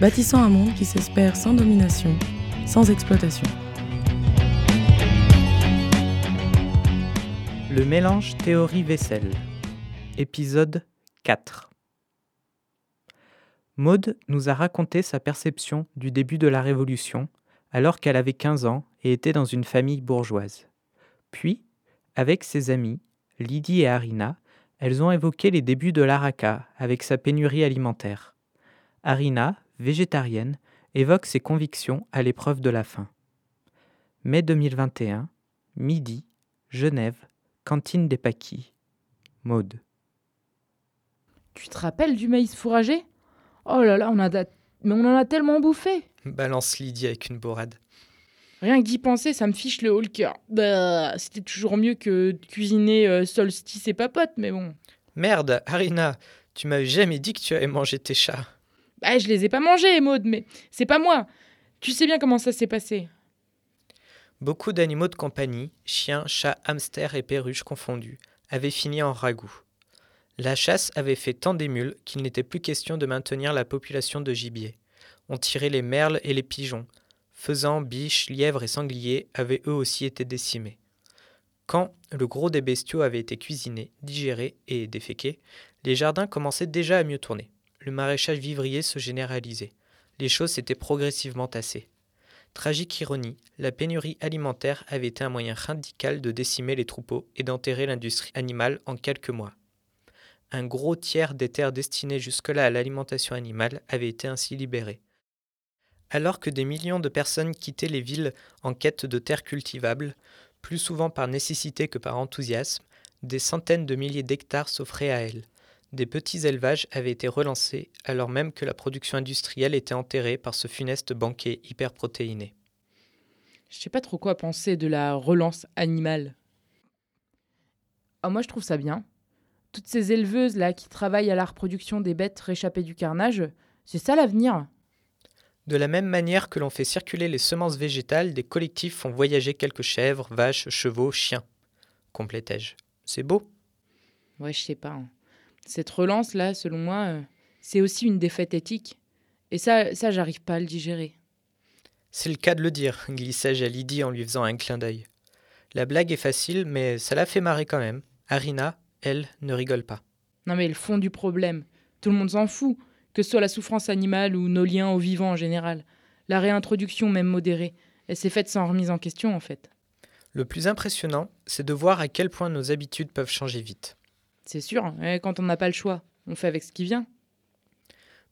bâtissant un monde qui s'espère sans domination, sans exploitation. Le mélange théorie-vaisselle. Épisode 4. Maude nous a raconté sa perception du début de la Révolution alors qu'elle avait 15 ans et était dans une famille bourgeoise. Puis, avec ses amis, Lydie et Arina, elles ont évoqué les débuts de l'Araka avec sa pénurie alimentaire. Arina, végétarienne, évoque ses convictions à l'épreuve de la faim. Mai 2021, midi, Genève, cantine des Paquis. Maude. Tu te rappelles du maïs fourragé? Oh là là, on, a Mais on en a tellement bouffé Balance Lydie avec une borade. Rien que d'y penser, ça me fiche le haut le cœur. Bah, c'était toujours mieux que de cuisiner euh, solstice et papote, mais bon. Merde, Arina, tu m'avais jamais dit que tu avais mangé tes chats. Bah, je les ai pas mangés, Maud, mais c'est pas moi. Tu sais bien comment ça s'est passé. Beaucoup d'animaux de compagnie, chiens, chats, hamsters et perruches confondus, avaient fini en ragoût. La chasse avait fait tant d'émules qu'il n'était plus question de maintenir la population de gibier. On tirait les merles et les pigeons, faisans, biches, lièvres et sangliers avaient eux aussi été décimés. Quand le gros des bestiaux avait été cuisiné, digéré et déféqué, les jardins commençaient déjà à mieux tourner. Le maraîchage vivrier se généralisait. Les choses s'étaient progressivement tassées. Tragique ironie, la pénurie alimentaire avait été un moyen radical de décimer les troupeaux et d'enterrer l'industrie animale en quelques mois. Un gros tiers des terres destinées jusque-là à l'alimentation animale avait été ainsi libéré. Alors que des millions de personnes quittaient les villes en quête de terres cultivables, plus souvent par nécessité que par enthousiasme, des centaines de milliers d'hectares s'offraient à elles. Des petits élevages avaient été relancés alors même que la production industrielle était enterrée par ce funeste banquet hyperprotéiné. Je sais pas trop quoi penser de la relance animale. Ah, moi je trouve ça bien. Toutes ces éleveuses là qui travaillent à la reproduction des bêtes réchappées du carnage, c'est ça l'avenir. De la même manière que l'on fait circuler les semences végétales, des collectifs font voyager quelques chèvres, vaches, chevaux, chiens. Complétais-je. C'est beau Ouais, je sais pas. Hein. Cette relance-là, selon moi, euh, c'est aussi une défaite éthique. Et ça, ça j'arrive pas à le digérer. C'est le cas de le dire, glissai-je à Lydie en lui faisant un clin d'œil. La blague est facile, mais ça l'a fait marrer quand même. Arina, elle, ne rigole pas. Non mais le fond du problème, tout le monde s'en fout que ce soit la souffrance animale ou nos liens aux vivants en général. La réintroduction, même modérée, elle s'est faite sans remise en question en fait. Le plus impressionnant, c'est de voir à quel point nos habitudes peuvent changer vite. C'est sûr, hein, quand on n'a pas le choix, on fait avec ce qui vient.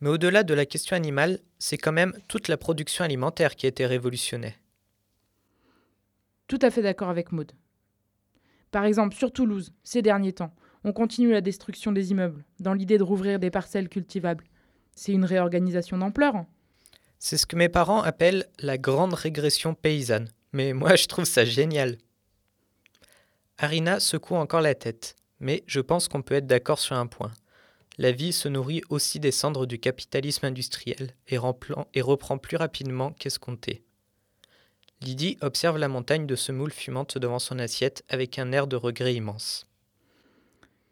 Mais au-delà de la question animale, c'est quand même toute la production alimentaire qui a été révolutionnée. Tout à fait d'accord avec Maud. Par exemple, sur Toulouse, ces derniers temps, on continue la destruction des immeubles, dans l'idée de rouvrir des parcelles cultivables. C'est une réorganisation d'ampleur. C'est ce que mes parents appellent la grande régression paysanne. Mais moi, je trouve ça génial. Arina secoue encore la tête, mais je pense qu'on peut être d'accord sur un point. La vie se nourrit aussi des cendres du capitalisme industriel et, et reprend plus rapidement qu'escompté. Lydie observe la montagne de semoule fumante devant son assiette avec un air de regret immense.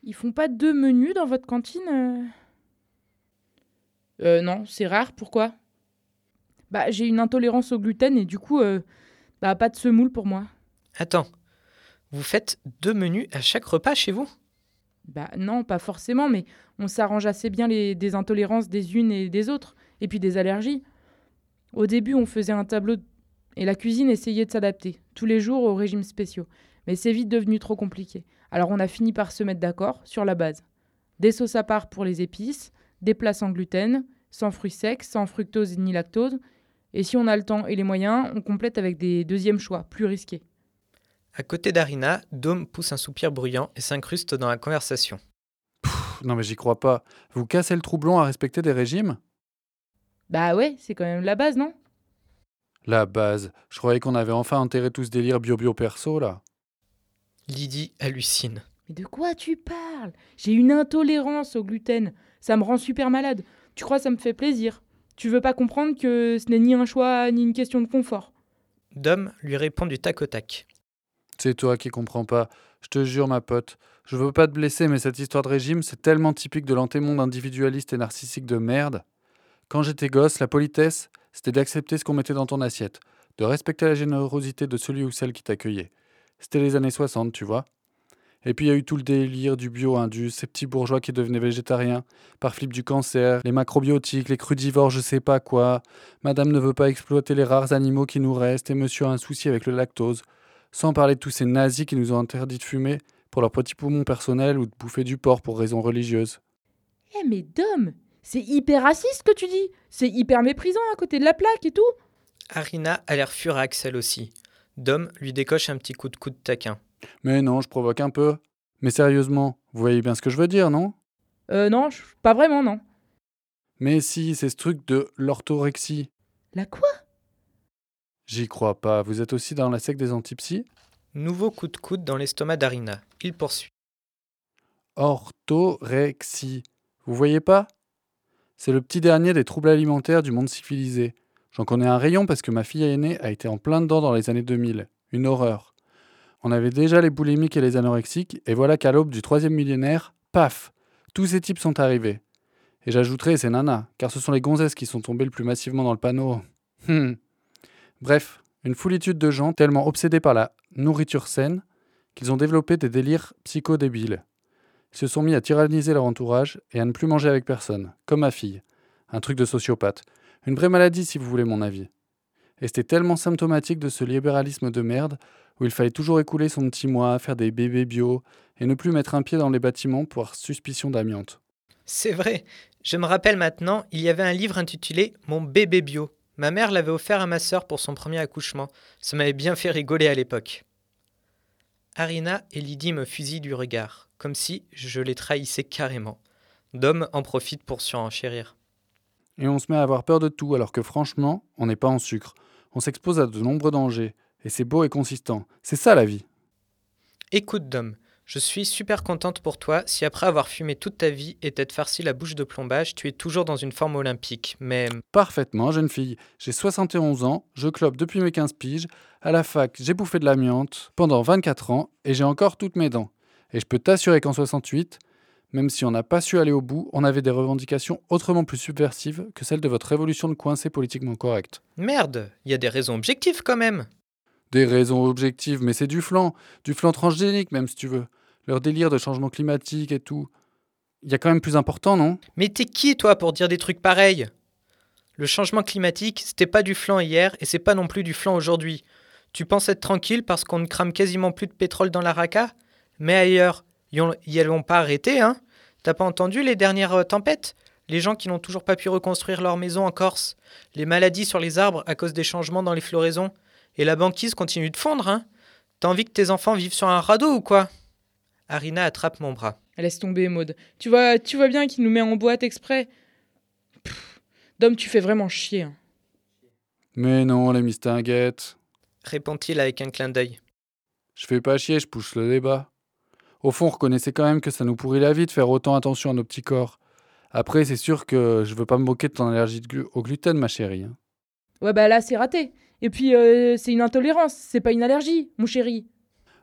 Ils font pas deux menus dans votre cantine euh? Euh, non, c'est rare. Pourquoi? Bah, j'ai une intolérance au gluten et du coup, euh, bah, pas de semoule pour moi. Attends, vous faites deux menus à chaque repas chez vous? Bah, non, pas forcément, mais on s'arrange assez bien les, des intolérances des unes et des autres, et puis des allergies. Au début, on faisait un tableau et la cuisine essayait de s'adapter, tous les jours aux régimes spéciaux. Mais c'est vite devenu trop compliqué. Alors on a fini par se mettre d'accord sur la base. Des sauces à part pour les épices, des plats sans gluten, sans fruits secs, sans fructose ni lactose. Et si on a le temps et les moyens, on complète avec des deuxièmes choix, plus risqués. À côté d'Arina, Dome pousse un soupir bruyant et s'incruste dans la conversation. non mais j'y crois pas. Vous cassez le troublon à respecter des régimes? Bah ouais, c'est quand même la base, non? La base. Je croyais qu'on avait enfin enterré tout ce délire bio-bio perso, là. Lydie hallucine. Mais de quoi tu parles? J'ai une intolérance au gluten. Ça me rend super malade. Tu crois que ça me fait plaisir? Tu veux pas comprendre que ce n'est ni un choix ni une question de confort? Dom lui répond du tac au tac. C'est toi qui comprends pas. Je te jure, ma pote. Je veux pas te blesser, mais cette histoire de régime, c'est tellement typique de l'antémonde individualiste et narcissique de merde. Quand j'étais gosse, la politesse, c'était d'accepter ce qu'on mettait dans ton assiette, de respecter la générosité de celui ou celle qui t'accueillait. C'était les années 60, tu vois. Et puis il y a eu tout le délire du bio-indus, ces petits bourgeois qui devenaient végétariens, par flip du cancer, les macrobiotiques, les crudivores, je sais pas quoi. Madame ne veut pas exploiter les rares animaux qui nous restent, et monsieur a un souci avec le lactose. Sans parler de tous ces nazis qui nous ont interdit de fumer pour leurs petits poumons personnels ou de bouffer du porc pour raisons religieuses. Eh mais Dom, c'est hyper raciste ce que tu dis. C'est hyper méprisant à côté de la plaque et tout. Harina a l'air furax elle aussi. Dom lui décoche un petit coup de coude taquin. Mais non, je provoque un peu. Mais sérieusement, vous voyez bien ce que je veux dire, non? Euh non, pas vraiment non. Mais si, c'est ce truc de l'orthorexie. La quoi? J'y crois pas. Vous êtes aussi dans la secte des antipsies? Nouveau coup de coude dans l'estomac d'Harina. Il poursuit. Orthorexie. Vous voyez pas? C'est le petit dernier des troubles alimentaires du monde civilisé. J'en connais un rayon parce que ma fille aînée a été en plein dedans dans les années 2000. Une horreur. On avait déjà les boulimiques et les anorexiques, et voilà qu'à l'aube du troisième millénaire, paf Tous ces types sont arrivés. Et j'ajouterai ces nanas, car ce sont les gonzesses qui sont tombées le plus massivement dans le panneau. Hmm. Bref, une foulitude de gens tellement obsédés par la nourriture saine qu'ils ont développé des délires psychodébiles. Ils se sont mis à tyranniser leur entourage et à ne plus manger avec personne, comme ma fille. Un truc de sociopathe. Une vraie maladie, si vous voulez mon avis. Et c'était tellement symptomatique de ce libéralisme de merde où il fallait toujours écouler son petit mois, faire des bébés bio et ne plus mettre un pied dans les bâtiments pour suspicion d'amiante. C'est vrai. Je me rappelle maintenant, il y avait un livre intitulé Mon bébé bio. Ma mère l'avait offert à ma sœur pour son premier accouchement. Ça m'avait bien fait rigoler à l'époque. Harina et Lydie me fusillent du regard, comme si je les trahissais carrément. Dom en profite pour surenchérir. Et on se met à avoir peur de tout alors que franchement, on n'est pas en sucre. On s'expose à de nombreux dangers. Et c'est beau et consistant. C'est ça la vie. Écoute, Dom, je suis super contente pour toi si après avoir fumé toute ta vie et t'être farci la bouche de plombage, tu es toujours dans une forme olympique. Mais Parfaitement, jeune fille. J'ai 71 ans, je clope depuis mes 15 piges. À la fac, j'ai bouffé de l'amiante pendant 24 ans et j'ai encore toutes mes dents. Et je peux t'assurer qu'en 68, même si on n'a pas su aller au bout, on avait des revendications autrement plus subversives que celles de votre révolution de coincé politiquement correct. merde, il y a des raisons objectives quand même. Des raisons objectives, mais c'est du flan, du flan transgénique même si tu veux. Leur délire de changement climatique et tout. Il y a quand même plus important, non? Mais t'es qui toi pour dire des trucs pareils? Le changement climatique, c'était pas du flan hier et c'est pas non plus du flan aujourd'hui. Tu penses être tranquille parce qu'on ne crame quasiment plus de pétrole dans la raca Mais ailleurs, elles l'ont pas arrêté, hein? T'as pas entendu les dernières euh, tempêtes? Les gens qui n'ont toujours pas pu reconstruire leur maison en Corse? Les maladies sur les arbres à cause des changements dans les floraisons? Et la banquise continue de fondre, hein T'as envie que tes enfants vivent sur un radeau ou quoi? Harina attrape mon bras. Laisse tomber, Maud. Tu vois, tu vois bien qu'il nous met en boîte exprès. Pff, Dom, tu fais vraiment chier. hein. Mais non, les mistinguettes. Répond-il avec un clin d'œil. Je fais pas chier, je pousse le débat. Au fond, reconnaissez quand même que ça nous pourrit la vie de faire autant attention à nos petits corps. Après, c'est sûr que je veux pas me moquer de ton allergie de glu- au gluten, ma chérie. hein. Ouais, bah là, c'est raté. Et puis, euh, c'est une intolérance, c'est pas une allergie, mon chéri.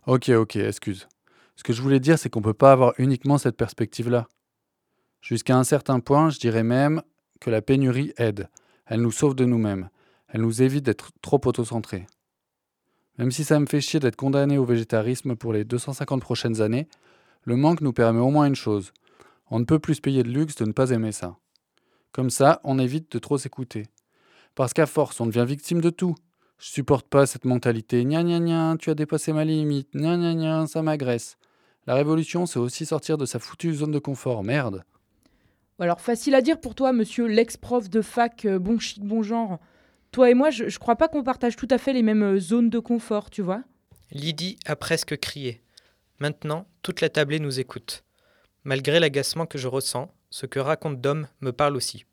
Ok, ok, excuse. Ce que je voulais dire, c'est qu'on peut pas avoir uniquement cette perspective-là. Jusqu'à un certain point, je dirais même que la pénurie aide. Elle nous sauve de nous-mêmes. Elle nous évite d'être trop autocentrés. Même si ça me fait chier d'être condamné au végétarisme pour les 250 prochaines années, le manque nous permet au moins une chose. On ne peut plus se payer de luxe de ne pas aimer ça. Comme ça, on évite de trop s'écouter. Parce qu'à force, on devient victime de tout. Je supporte pas cette mentalité. Gna gna gna, tu as dépassé ma limite. Gna gna gna, ça m'agresse. La révolution, c'est aussi sortir de sa foutue zone de confort. Merde. Alors, facile à dire pour toi, monsieur l'ex-prof de fac, euh, bon chic, bon genre. Toi et moi, je, je crois pas qu'on partage tout à fait les mêmes euh, zones de confort, tu vois. Lydie a presque crié. Maintenant, toute la tablée nous écoute. Malgré l'agacement que je ressens, ce que raconte Dom me parle aussi.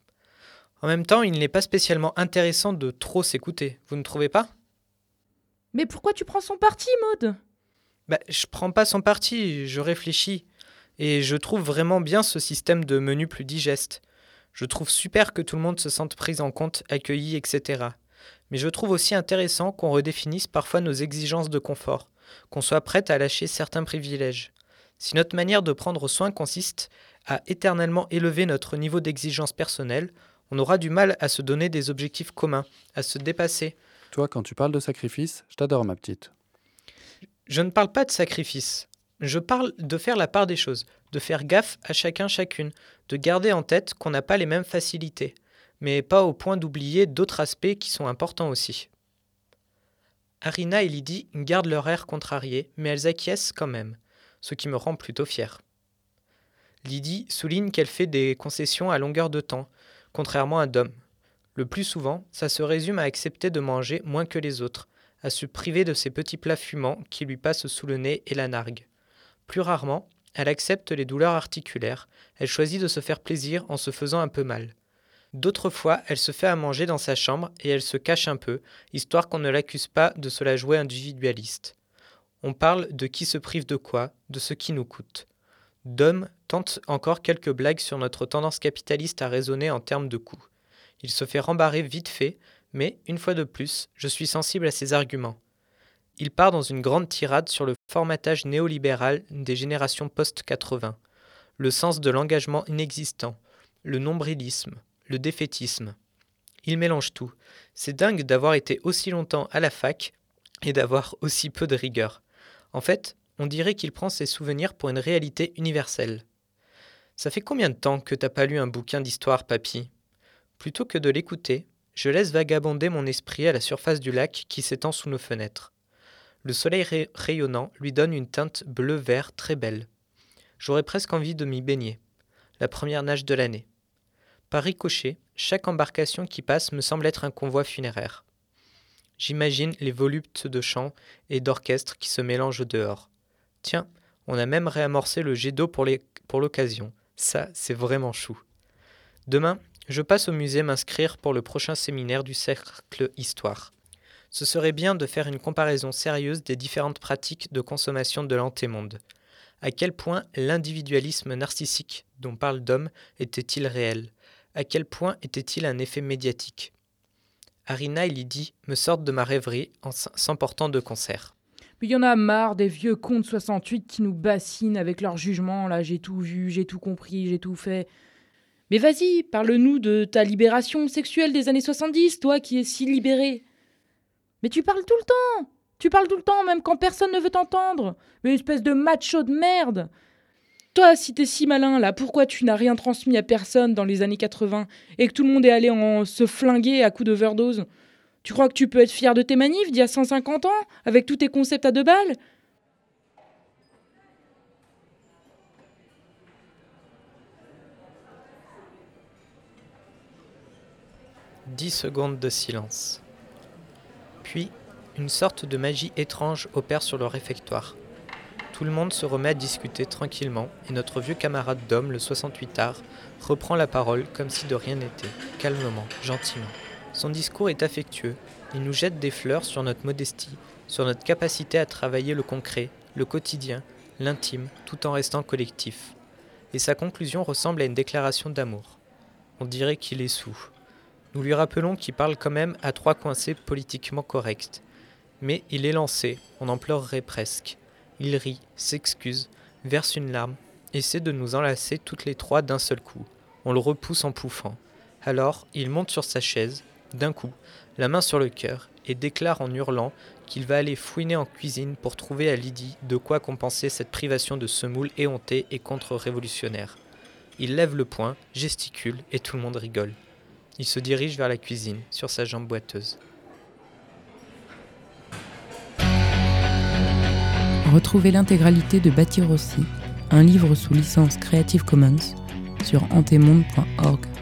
En même temps, il n'est pas spécialement intéressant de trop s'écouter, vous ne trouvez pas? Mais pourquoi tu prends son parti, Maude? Bah, Je prends pas son parti, je réfléchis. Et je trouve vraiment bien ce système de menu plus digeste. Je trouve super que tout le monde se sente pris en compte, accueilli, etc. Mais je trouve aussi intéressant qu'on redéfinisse parfois nos exigences de confort, qu'on soit prête à lâcher certains privilèges. Si notre manière de prendre soin consiste à éternellement élever notre niveau d'exigence personnelle, on aura du mal à se donner des objectifs communs, à se dépasser. Toi, quand tu parles de sacrifice, je t'adore, ma petite. Je ne parle pas de sacrifice. Je parle de faire la part des choses, de faire gaffe à chacun chacune, de garder en tête qu'on n'a pas les mêmes facilités, mais pas au point d'oublier d'autres aspects qui sont importants aussi. Arina et Lydie gardent leur air contrarié, mais elles acquiescent quand même, ce qui me rend plutôt fier. Lydie souligne qu'elle fait des concessions à longueur de temps, contrairement à Dom. Le plus souvent, ça se résume à accepter de manger moins que les autres, à se priver de ces petits plats fumants qui lui passent sous le nez et la nargue. Plus rarement, elle accepte les douleurs articulaires, elle choisit de se faire plaisir en se faisant un peu mal. D'autres fois, elle se fait à manger dans sa chambre et elle se cache un peu, histoire qu'on ne l'accuse pas de se la jouer individualiste. On parle de qui se prive de quoi, de ce qui nous coûte. Dom tente encore quelques blagues sur notre tendance capitaliste à raisonner en termes de coûts. Il se fait rembarrer vite fait, mais, une fois de plus, je suis sensible à ses arguments. Il part dans une grande tirade sur le formatage néolibéral des générations post-80, le sens de l'engagement inexistant, le nombrilisme, le défaitisme. Il mélange tout. C'est dingue d'avoir été aussi longtemps à la fac et d'avoir aussi peu de rigueur. En fait, on dirait qu'il prend ses souvenirs pour une réalité universelle. Ça fait combien de temps que t'as pas lu un bouquin d'histoire, papy? Plutôt que de l'écouter, je laisse vagabonder mon esprit à la surface du lac qui s'étend sous nos fenêtres. Le soleil rayonnant lui donne une teinte bleu-vert très belle. J'aurais presque envie de m'y baigner. La première nage de l'année. Par ricochet, chaque embarcation qui passe me semble être un convoi funéraire. J'imagine les voluptes de chants et d'orchestres qui se mélangent dehors. Tiens, on a même réamorcé le jet d'eau pour l'occasion. Ça, c'est vraiment chou. Demain, je passe au musée m'inscrire pour le prochain séminaire du cercle Histoire. Ce serait bien de faire une comparaison sérieuse des différentes pratiques de consommation de l'antémonde. À quel point l'individualisme narcissique dont parle Dom était-il réel? À quel point était-il un effet médiatique? Arina et Lydie me sortent de ma rêverie en s'emportant de concert. Il y en a marre des vieux cons de 68 qui nous bassinent avec leur jugement. Là, j'ai tout vu, j'ai tout compris, j'ai tout fait. Mais vas-y, parle-nous de ta libération sexuelle des années 70, toi qui es si libéré. Mais tu parles tout le temps Tu parles tout le temps, même quand personne ne veut t'entendre Mais espèce de macho de merde Toi, si t'es si malin, là, pourquoi tu n'as rien transmis à personne dans les années 80 et que tout le monde est allé en se flinguer à coups d'overdose? Tu crois que tu peux être fier de tes manifs d'il y a 150 ans, avec tous tes concepts à deux balles? Dix secondes de silence. Puis, une sorte de magie étrange opère sur le réfectoire. Tout le monde se remet à discuter tranquillement et notre vieux camarade d'homme, le 68 art, reprend la parole comme si de rien n'était, calmement, gentiment. Son discours est affectueux. Il nous jette des fleurs sur notre modestie, sur notre capacité à travailler le concret, le quotidien, l'intime, tout en restant collectif. Et sa conclusion ressemble à une déclaration d'amour. On dirait qu'il est sous. Nous lui rappelons qu'il parle quand même à trois coincés politiquement corrects. Mais il est lancé, on en pleurerait presque. Il rit, s'excuse, verse une larme, essaie de nous enlacer toutes les trois d'un seul coup. On le repousse en pouffant. Alors, il monte sur sa chaise, d'un coup, la main sur le cœur, et déclare en hurlant qu'il va aller fouiner en cuisine pour trouver à Lydie de quoi compenser cette privation de semoule éhontée et contre-révolutionnaire. Il lève le poing, gesticule, et tout le monde rigole. Il se dirige vers la cuisine, sur sa jambe boiteuse. Retrouvez l'intégralité de Bâtir un livre sous licence Creative Commons, sur antemonde.org.